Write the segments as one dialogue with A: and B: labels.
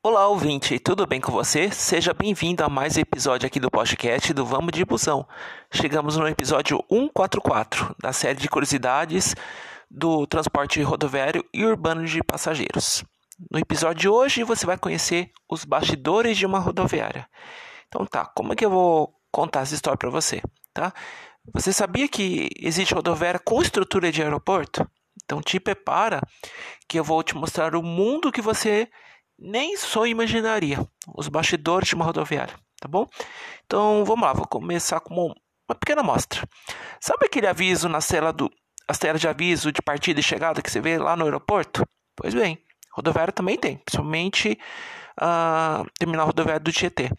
A: Olá, ouvinte, tudo bem com você? Seja bem-vindo a mais um episódio aqui do podcast do Vamos de Busão. Chegamos no episódio 144 da série de curiosidades do transporte rodoviário e urbano de passageiros. No episódio de hoje você vai conhecer os bastidores de uma rodoviária. Então tá, como é que eu vou contar essa história para você, tá? Você sabia que existe rodoviária com estrutura de aeroporto? Então te prepara que eu vou te mostrar o mundo que você nem só imaginaria, os bastidores de uma rodoviária, tá bom? Então vamos lá, vou começar com uma pequena amostra. Sabe aquele aviso na tela do as telas de aviso de partida e chegada que você vê lá no aeroporto? Pois bem, rodoviária também tem, principalmente a uh, terminal rodoviária do Tietê.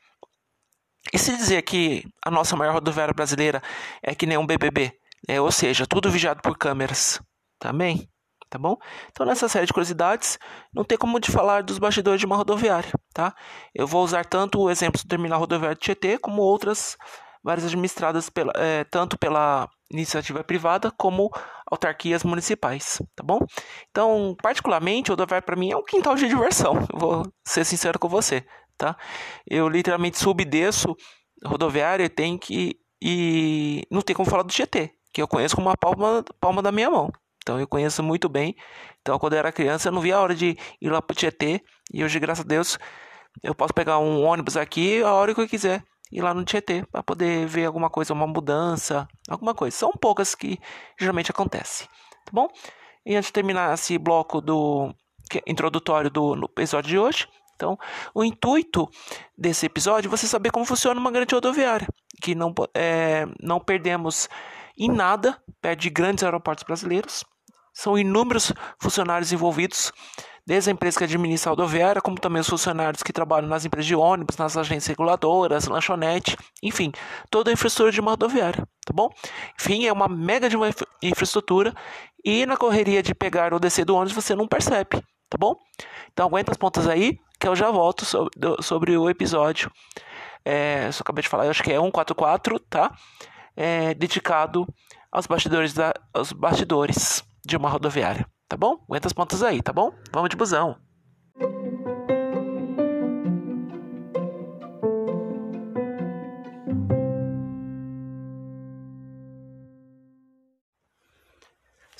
A: E se dizer que a nossa maior rodoviária brasileira é que nem um BBB, é, ou seja, tudo vigiado por câmeras, também, tá bom? Então nessa série de curiosidades, não tem como te falar dos bastidores de uma rodoviária, tá? Eu vou usar tanto o exemplo do terminal rodoviário de Tietê, como outras várias administradas pela, é, tanto pela iniciativa privada como autarquias municipais, tá bom? Então, particularmente, o rodoviário para mim é um quintal de diversão, vou ser sincero com você, tá? Eu literalmente subo e desço rodoviária e tem que e não tem como falar do Tietê, que eu conheço como a palma, palma da minha mão. Então eu conheço muito bem. Então quando eu era criança eu não via a hora de ir lá pro Tietê e hoje graças a Deus eu posso pegar um ônibus aqui a hora que eu quiser ir lá no Tietê para poder ver alguma coisa, uma mudança, alguma coisa. São poucas que geralmente acontece, tá bom? E antes de terminar esse bloco do é introdutório do episódio de hoje, então, o intuito desse episódio é você saber como funciona uma grande rodoviária, que não, é, não perdemos em nada de grandes aeroportos brasileiros. São inúmeros funcionários envolvidos, desde a empresa que administra a rodoviária, como também os funcionários que trabalham nas empresas de ônibus, nas agências reguladoras, lanchonete, enfim, toda a infraestrutura de uma rodoviária, tá bom? Enfim, é uma mega de uma infraestrutura e na correria de pegar ou descer do ônibus você não percebe, tá bom? Então aguenta as pontas aí, que eu já volto sobre, sobre o episódio. É, só acabei de falar, eu acho que é 144, tá? É, dedicado aos bastidores, da, aos bastidores de uma rodoviária, tá bom? Aguenta as pontas aí, tá bom? Vamos de busão.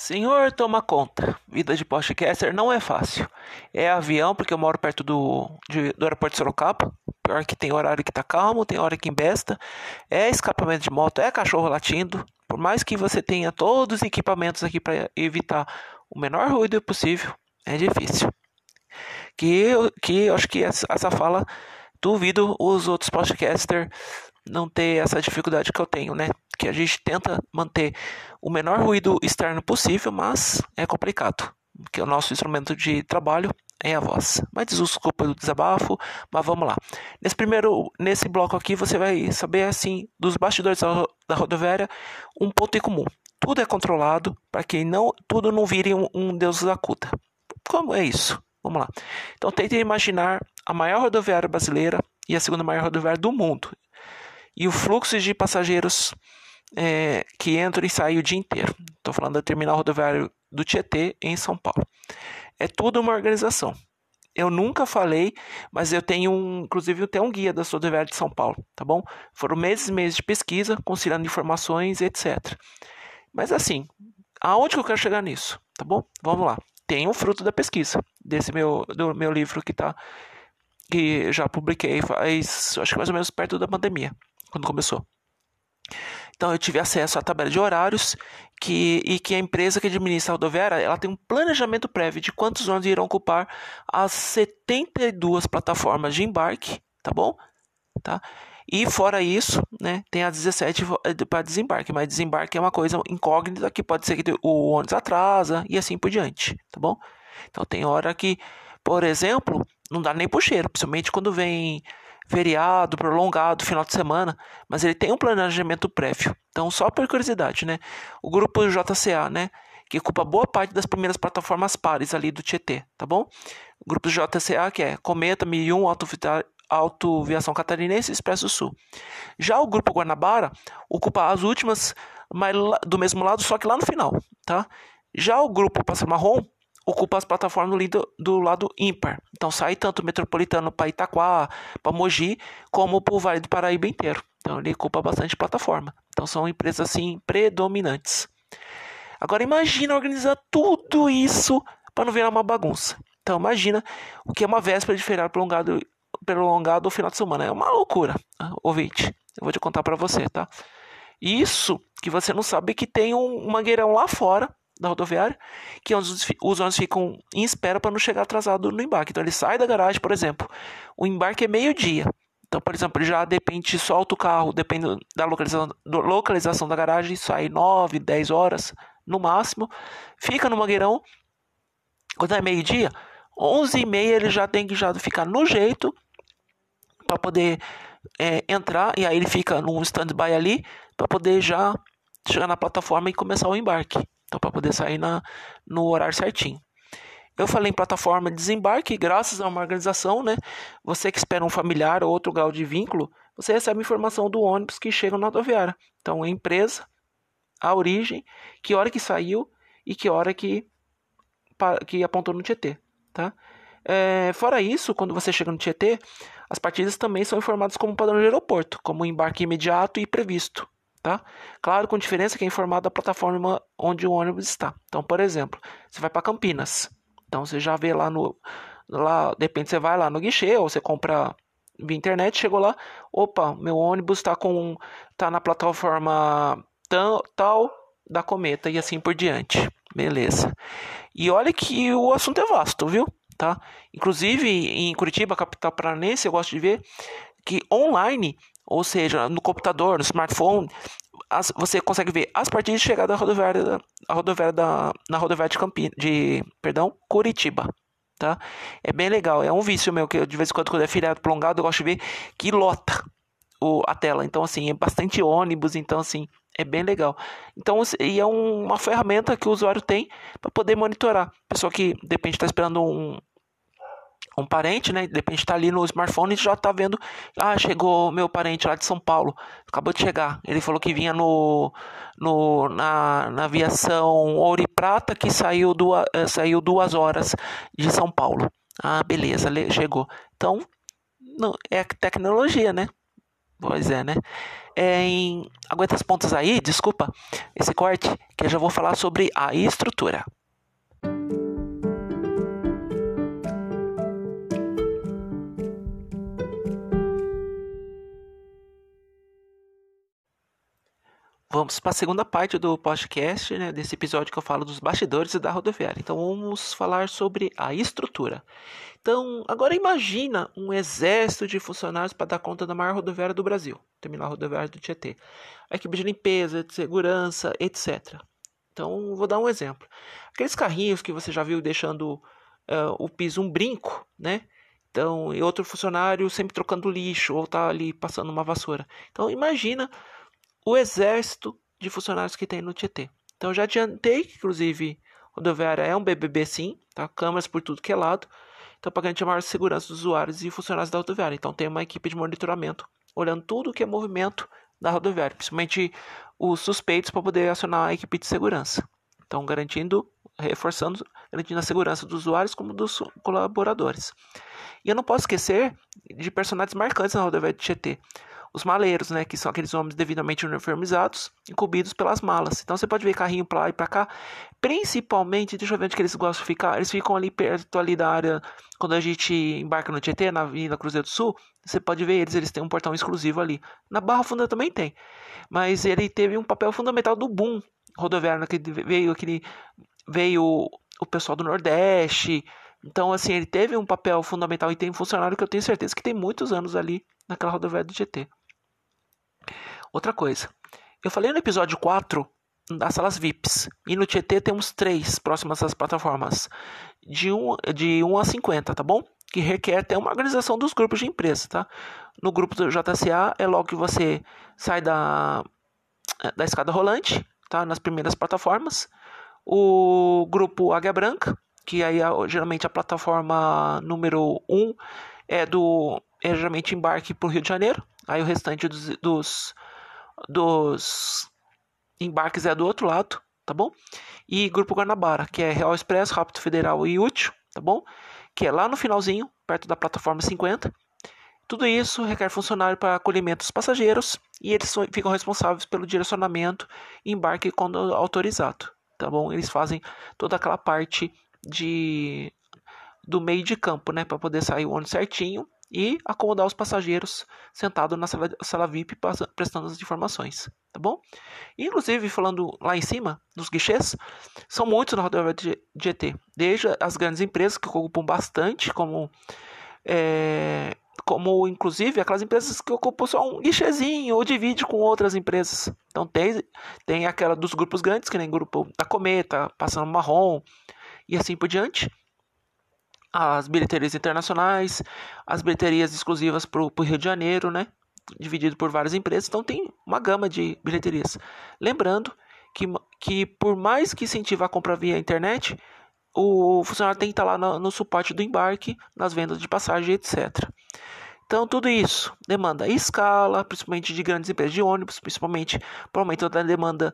A: Senhor, toma conta. Vida de podcaster não é fácil. É avião, porque eu moro perto do, de, do aeroporto de Sorocaba. Pior que tem horário que tá calmo, tem hora que embesta. É escapamento de moto, é cachorro latindo. Por mais que você tenha todos os equipamentos aqui para evitar o menor ruído possível, é difícil. Que, que eu acho que essa, essa fala, duvido os outros podcasters não ter essa dificuldade que eu tenho, né? Que a gente tenta manter o menor ruído externo possível, mas é complicado, porque o nosso instrumento de trabalho é a voz. Mas desculpa do desabafo, mas vamos lá. Nesse primeiro, nesse bloco aqui, você vai saber assim dos bastidores da rodoviária um ponto em comum. Tudo é controlado para que não tudo não vire um, um Deus da cuta. Como é isso? Vamos lá. Então tente imaginar a maior rodoviária brasileira e a segunda maior rodoviária do mundo e o fluxo de passageiros é, que entram e saem o dia inteiro. Estou falando do terminal rodoviário do Tietê, em São Paulo. É tudo uma organização. Eu nunca falei, mas eu tenho, um, inclusive, até um guia da rodoviária de São Paulo, tá bom? Foram meses e meses de pesquisa, conciliando informações, etc. Mas assim, aonde que eu quero chegar nisso, tá bom? Vamos lá. Tem um fruto da pesquisa desse meu, do meu livro que tá que já publiquei faz, acho que mais ou menos perto da pandemia quando começou. Então eu tive acesso à tabela de horários que, e que a empresa que administra a rodoviária ela tem um planejamento prévio de quantos ônibus irão ocupar as 72 plataformas de embarque, tá bom? Tá? E fora isso, né, tem as 17 eh, para desembarque, mas desembarque é uma coisa incógnita que pode ser que o ônibus atrasa e assim por diante, tá bom? Então tem hora que, por exemplo, não dá nem puxeiro, principalmente quando vem feriado prolongado, final de semana, mas ele tem um planejamento prévio. Então, só por curiosidade, né? O grupo JCA, né? Que ocupa boa parte das primeiras plataformas pares ali do Tietê, tá bom? O grupo JCA, que é Cometa, 1001, Auto Viação Catarinense e Expresso Sul. Já o grupo Guanabara ocupa as últimas mas do mesmo lado, só que lá no final, tá? Já o grupo Pássaro Marrom ocupa as plataformas do, do lado ímpar. Então sai tanto o metropolitano para Itaquá, para Mogi, como para o Vale do Paraíba inteiro. Então ele ocupa bastante plataforma. Então são empresas assim predominantes. Agora imagina organizar tudo isso para não virar uma bagunça. Então imagina o que é uma véspera de feriado prolongado, prolongado o final de semana. É uma loucura, ouvinte. Eu vou te contar para você, tá? Isso que você não sabe que tem um mangueirão lá fora da rodoviária, que é os ônibus ficam em espera para não chegar atrasado no embarque. Então ele sai da garagem, por exemplo, o embarque é meio-dia. Então, por exemplo, ele já depende, solta o carro, depende da localização, da localização da garagem, sai 9, 10 horas no máximo, fica no mangueirão. Quando é meio-dia, 11 e meia ele já tem que já ficar no jeito para poder é, entrar e aí ele fica num stand-by ali para poder já chegar na plataforma e começar o embarque. Então, para poder sair na, no horário certinho. Eu falei em plataforma de desembarque, graças a uma organização, né? Você que espera um familiar ou outro grau de vínculo, você recebe informação do ônibus que chega na rodoviária. Então, a empresa, a origem, que hora que saiu e que hora que, que apontou no Tietê, tá? É, fora isso, quando você chega no Tietê, as partidas também são informadas como padrão de aeroporto, como embarque imediato e previsto tá? Claro, com diferença que é informado da plataforma onde o ônibus está. Então, por exemplo, você vai para Campinas. Então, você já vê lá no lá, de repente você vai lá no guichê ou você compra via internet, chegou lá, opa, meu ônibus está com tá na plataforma tal, tal da Cometa e assim por diante. Beleza. E olha que o assunto é vasto, viu? Tá? Inclusive em Curitiba, capital paranense, eu gosto de ver que online ou seja, no computador, no smartphone, as, você consegue ver as partidas de chegada da rodoviária, da, rodoviária da, na rodoviária de, Campinas, de perdão, Curitiba. Tá? É bem legal, é um vício meu que eu, de vez em quando, quando é feriado prolongado, eu gosto de ver que lota o, a tela. Então, assim, é bastante ônibus, então, assim, é bem legal. Então, e é um, uma ferramenta que o usuário tem para poder monitorar. Pessoa que, de repente, está esperando um, um parente, né? De repente tá ali no smartphone e já tá vendo. Ah, chegou meu parente lá de São Paulo. Acabou de chegar. Ele falou que vinha no, no na, na aviação Ouro e Prata que saiu, duas, eh, saiu duas horas de São Paulo. Ah, beleza, chegou. Então, não, é tecnologia, né? Pois é, né? É em... Aguenta as pontas aí, desculpa esse corte, que eu já vou falar sobre a estrutura. Vamos para a segunda parte do podcast, né, desse episódio que eu falo dos bastidores da rodoviária. Então vamos falar sobre a estrutura. Então, agora imagina um exército de funcionários para dar conta da maior rodoviária do Brasil, terminal rodoviária do Tietê. A equipe de limpeza, de segurança, etc. Então, vou dar um exemplo. Aqueles carrinhos que você já viu deixando uh, o piso um brinco, né? Então, e outro funcionário sempre trocando lixo ou tá ali passando uma vassoura. Então, imagina o exército de funcionários que tem no Tietê. Então já adiantei que, inclusive, rodoviária é um BBB sim, tá? Câmeras por tudo que é lado. Então, para garantir maior segurança dos usuários e funcionários da rodoviária. Então, tem uma equipe de monitoramento olhando tudo que é movimento da rodoviária, principalmente os suspeitos para poder acionar a equipe de segurança. Então, garantindo, reforçando, garantindo a segurança dos usuários como dos colaboradores. E eu não posso esquecer de personagens marcantes na rodoviária de Tietê os maleiros, né, que são aqueles homens devidamente uniformizados, incumbidos pelas malas. Então você pode ver carrinho para lá e para cá, principalmente, deixa eu ver onde que eles gostam de ficar, eles ficam ali perto ali da área, quando a gente embarca no Tietê, na Avenida Cruzeiro do Sul, você pode ver eles, eles têm um portão exclusivo ali. Na Barra Funda também tem, mas ele teve um papel fundamental do boom rodoviário, né, que veio aquele, veio o pessoal do Nordeste, então, assim, ele teve um papel fundamental e tem um funcionário que eu tenho certeza que tem muitos anos ali naquela rodoviária do GT. Outra coisa, eu falei no episódio 4 das salas VIPs, e no Tietê temos três próximas às plataformas, de 1, de 1 a 50, tá bom? Que requer até uma organização dos grupos de empresa, tá? No grupo do JCA é logo que você sai da, da escada rolante, tá? Nas primeiras plataformas. O grupo Águia Branca, que aí geralmente a plataforma número 1 é do é geralmente embarque para o Rio de Janeiro, aí o restante dos, dos, dos embarques é do outro lado, tá bom? E Grupo Guanabara, que é Real Express, Rápido Federal e Útil, tá bom? Que é lá no finalzinho, perto da plataforma 50. Tudo isso requer funcionário para acolhimento dos passageiros e eles ficam responsáveis pelo direcionamento embarque quando autorizado, tá bom? Eles fazem toda aquela parte de do meio de campo, né, para poder sair o ônibus certinho e acomodar os passageiros sentados na sala, sala VIP prestando as informações, tá bom? Inclusive, falando lá em cima, dos guichês, são muitos na rodovia de, de desde as grandes empresas que ocupam bastante, como é, como inclusive aquelas empresas que ocupam só um guichezinho ou divide com outras empresas. Então tem, tem aquela dos grupos grandes, que nem grupo da Cometa, Passando Marrom e assim por diante. As bilheterias internacionais, as bilheterias exclusivas para o Rio de Janeiro, né? Dividido por várias empresas. Então tem uma gama de bilheterias. Lembrando que, que por mais que incentive a compra via internet, o funcionário tem que estar lá no, no suporte do embarque, nas vendas de passagem, etc. Então, tudo isso demanda escala, principalmente de grandes empresas de ônibus, principalmente por aumento da demanda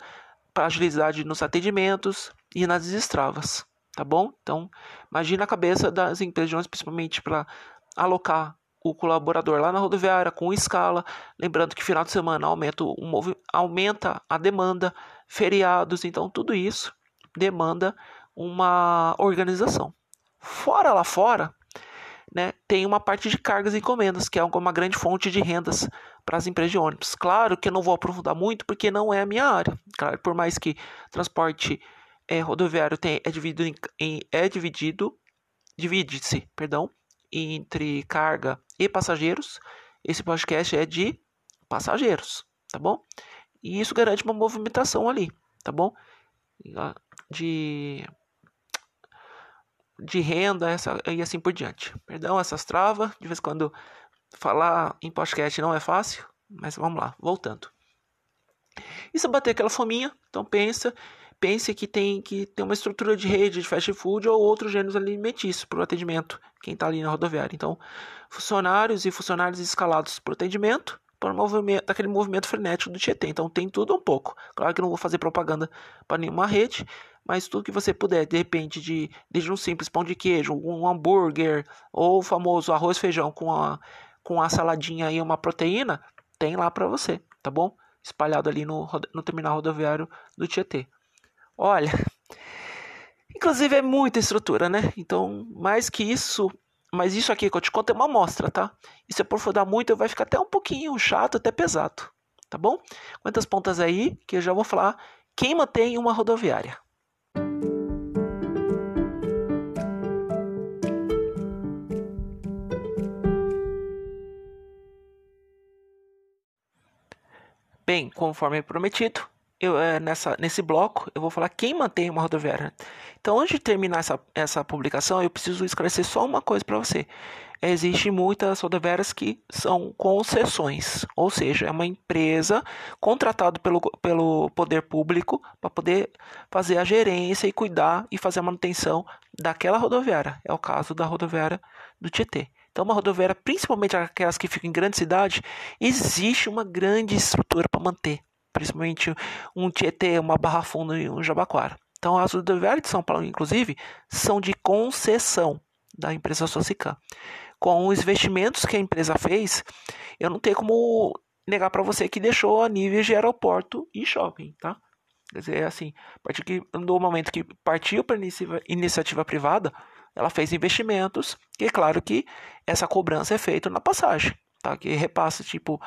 A: para agilidade nos atendimentos e nas estravas, tá bom? Então, imagina a cabeça das empresas de ônibus, principalmente para alocar o colaborador lá na rodoviária com escala, lembrando que final de semana aumenta, um, aumenta a demanda, feriados, então tudo isso demanda uma organização. Fora lá fora, né, tem uma parte de cargas e encomendas, que é uma grande fonte de rendas para as empresas de ônibus. Claro que eu não vou aprofundar muito, porque não é a minha área. Claro, por mais que transporte é, rodoviário tem, é dividido, em, é dividido divide-se, perdão, entre carga e passageiros. Esse podcast é de passageiros, tá bom? E isso garante uma movimentação ali, tá bom? De de renda essa, e assim por diante. Perdão essas travas, de vez em quando falar em podcast não é fácil, mas vamos lá, voltando. E se bater aquela fominha, então pensa, pense que tem que ter uma estrutura de rede de fast food ou outros gêneros alimentícios para o atendimento, quem está ali na rodoviária. Então, funcionários e funcionários escalados para o atendimento, para o movimento, aquele movimento frenético do Tietê. Então tem tudo um pouco. Claro que não vou fazer propaganda para nenhuma rede, mas tudo que você puder, de repente, de, desde um simples pão de queijo, um hambúrguer, ou o famoso arroz feijão com a, com a saladinha e uma proteína, tem lá para você, tá bom? Espalhado ali no, no terminal rodoviário do Tietê. Olha, inclusive é muita estrutura, né? Então, mais que isso, mas isso aqui que eu te conto é uma amostra, tá? E se aprofundar muito, vai ficar até um pouquinho chato, até pesado, tá bom? Quantas pontas aí que eu já vou falar quem mantém uma rodoviária. Bem, conforme prometido, eu, é, nessa, nesse bloco eu vou falar quem mantém uma rodoviária. Então, antes de terminar essa, essa publicação, eu preciso esclarecer só uma coisa para você. Existem muitas rodoviárias que são concessões, ou seja, é uma empresa contratada pelo, pelo poder público para poder fazer a gerência e cuidar e fazer a manutenção daquela rodoviária. É o caso da rodoviária do Tietê. Então, uma rodoviária, principalmente aquelas que ficam em grande cidade, existe uma grande estrutura para manter, principalmente um Tietê, uma Barra Funda e um Jabaquara. Então, as rodoviárias de São Paulo, inclusive, são de concessão da empresa Socicam. Com os investimentos que a empresa fez, eu não tenho como negar para você que deixou a nível de aeroporto e shopping, tá? Quer dizer, assim, a partir do momento que partiu para iniciativa privada, ela fez investimentos, e é claro que essa cobrança é feita na passagem, tá? Que repassa, tipo,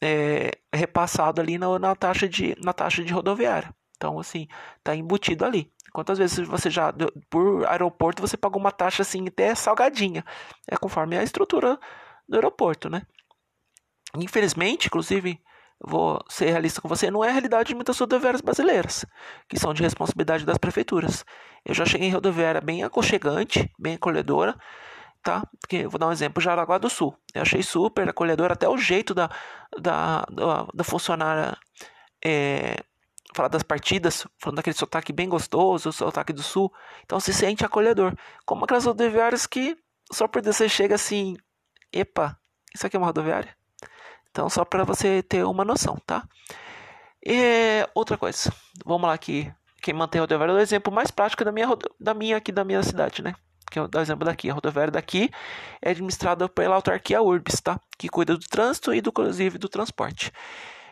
A: é, repassado ali na, na, taxa de, na taxa de rodoviária. Então, assim, tá embutido ali. Quantas vezes você já, por aeroporto, você pagou uma taxa assim, até salgadinha? É conforme a estrutura do aeroporto, né? Infelizmente, inclusive, vou ser realista com você, não é a realidade de muitas rodoviárias brasileiras, que são de responsabilidade das prefeituras. Eu já cheguei em rodoviária bem aconchegante, bem acolhedora, tá? Porque, vou dar um exemplo, Jaraguá do Sul. Eu achei super acolhedora, até o jeito da, da, da, da funcionária é, falar das partidas, falando daquele sotaque bem gostoso, o sotaque do Sul. Então se sente acolhedor. Como aquelas rodoviárias que só por você chega assim, epa, isso aqui é uma rodoviária? Então, só para você ter uma noção, tá? E outra coisa, vamos lá aqui, quem mantém a rodoviária é o exemplo mais prático da minha, da minha aqui da minha cidade, né? Que é o exemplo daqui. A rodoviária daqui é administrada pela autarquia Urbis, tá? Que cuida do trânsito e, do, inclusive, do transporte.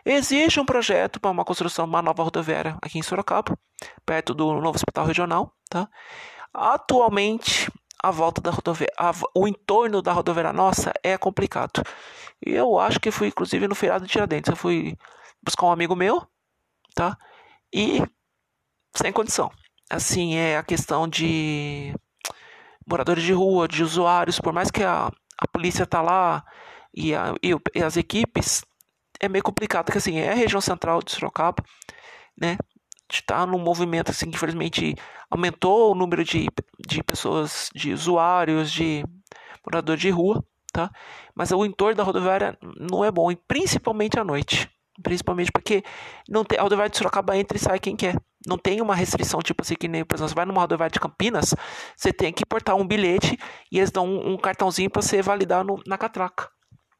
A: Existe um projeto para uma construção de uma nova rodoviária aqui em Sorocaba, perto do novo hospital regional, tá? Atualmente, a volta da rodoviária, o entorno da rodoviária nossa é complicado. Eu acho que fui, inclusive, no feriado de Tiradentes. Eu fui buscar um amigo meu, tá? E sem condição. Assim, é a questão de moradores de rua, de usuários, por mais que a, a polícia tá lá e, a, e, e as equipes, é meio complicado, que assim, é a região central de Sorocaba, né? está num movimento assim que infelizmente aumentou o número de, de pessoas, de usuários, de moradores de rua, tá? Mas o entorno da rodoviária não é bom, e principalmente à noite. Principalmente porque não tem, a rodoviária de Sorocaba entra e sai quem quer. Não tem uma restrição, tipo assim, que nem, por exemplo, você vai numa rodoviária de Campinas, você tem que portar um bilhete e eles dão um, um cartãozinho para você validar no, na catraca.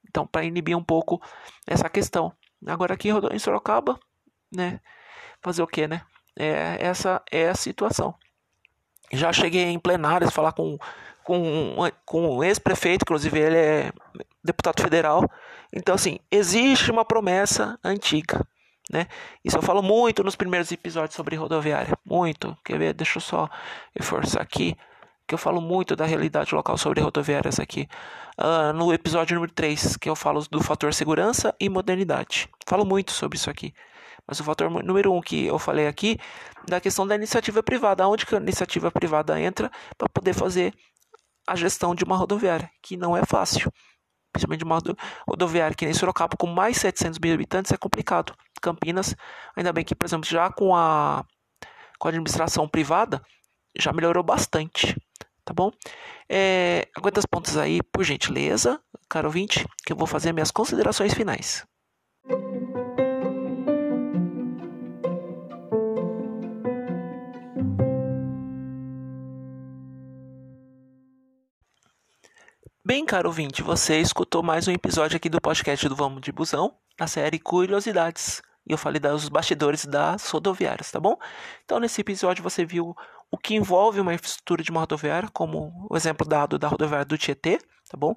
A: Então, para inibir um pouco essa questão. Agora aqui em Sorocaba, né? fazer o que, né? É, essa é a situação. Já cheguei em plenárias falar com, com, com o ex-prefeito, inclusive ele é deputado federal. Então, assim, existe uma promessa antiga. Né? Isso eu falo muito nos primeiros episódios sobre rodoviária. Muito. Quer ver? Deixa eu só reforçar aqui. Que eu falo muito da realidade local sobre rodoviárias aqui. Uh, no episódio número 3, que eu falo do fator segurança e modernidade. Falo muito sobre isso aqui. Mas o fator número um que eu falei aqui, da questão da iniciativa privada, onde que a iniciativa privada entra para poder fazer a gestão de uma rodoviária, que não é fácil. Principalmente de uma rodoviária que nem Sorocaba, com mais 700 mil habitantes, é complicado. Campinas, ainda bem que, por exemplo, já com a, com a administração privada, já melhorou bastante. Tá bom? É, aguenta as pontas aí, por gentileza, caro ouvinte, que eu vou fazer minhas considerações finais. Bem, caro ouvinte, você escutou mais um episódio aqui do podcast do Vamos de Busão, na série Curiosidades. E eu falei dos bastidores das rodoviárias, tá bom? Então, nesse episódio, você viu o que envolve uma infraestrutura de uma rodoviária, como o exemplo dado da rodoviária do Tietê, tá bom?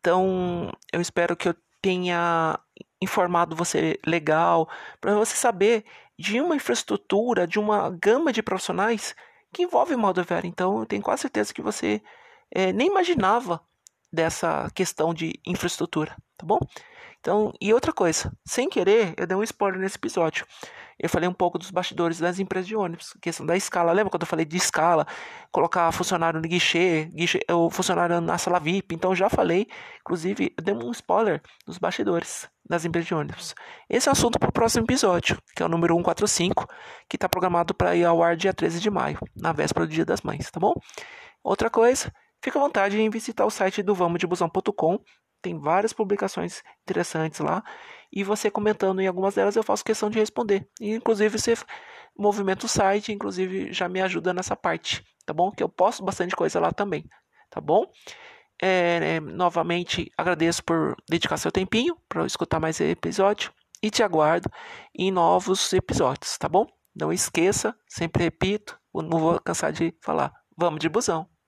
A: Então, eu espero que eu tenha informado você legal, para você saber de uma infraestrutura, de uma gama de profissionais que envolve uma rodoviária. Então, eu tenho quase certeza que você é, nem imaginava dessa questão de infraestrutura, tá bom? Então, e outra coisa, sem querer, eu dei um spoiler nesse episódio. Eu falei um pouco dos bastidores das empresas de ônibus, questão da escala. Lembra quando eu falei de escala, colocar funcionário no guichê, guichê o funcionário na sala VIP? Então, já falei, inclusive, eu dei um spoiler dos bastidores das empresas de ônibus. Esse é o assunto para o próximo episódio, que é o número 145, que está programado para ir ao ar dia 13 de maio, na véspera do Dia das Mães, tá bom? Outra coisa, Fica à vontade em visitar o site do vamosdebusão.com. Tem várias publicações interessantes lá. E você comentando em algumas delas, eu faço questão de responder. E, inclusive, você movimenta o site, inclusive já me ajuda nessa parte, tá bom? Que eu posto bastante coisa lá também, tá bom? É, é, novamente, agradeço por dedicar seu tempinho para escutar mais esse episódio. E te aguardo em novos episódios, tá bom? Não esqueça, sempre repito, não vou cansar de falar. Vamos de busão!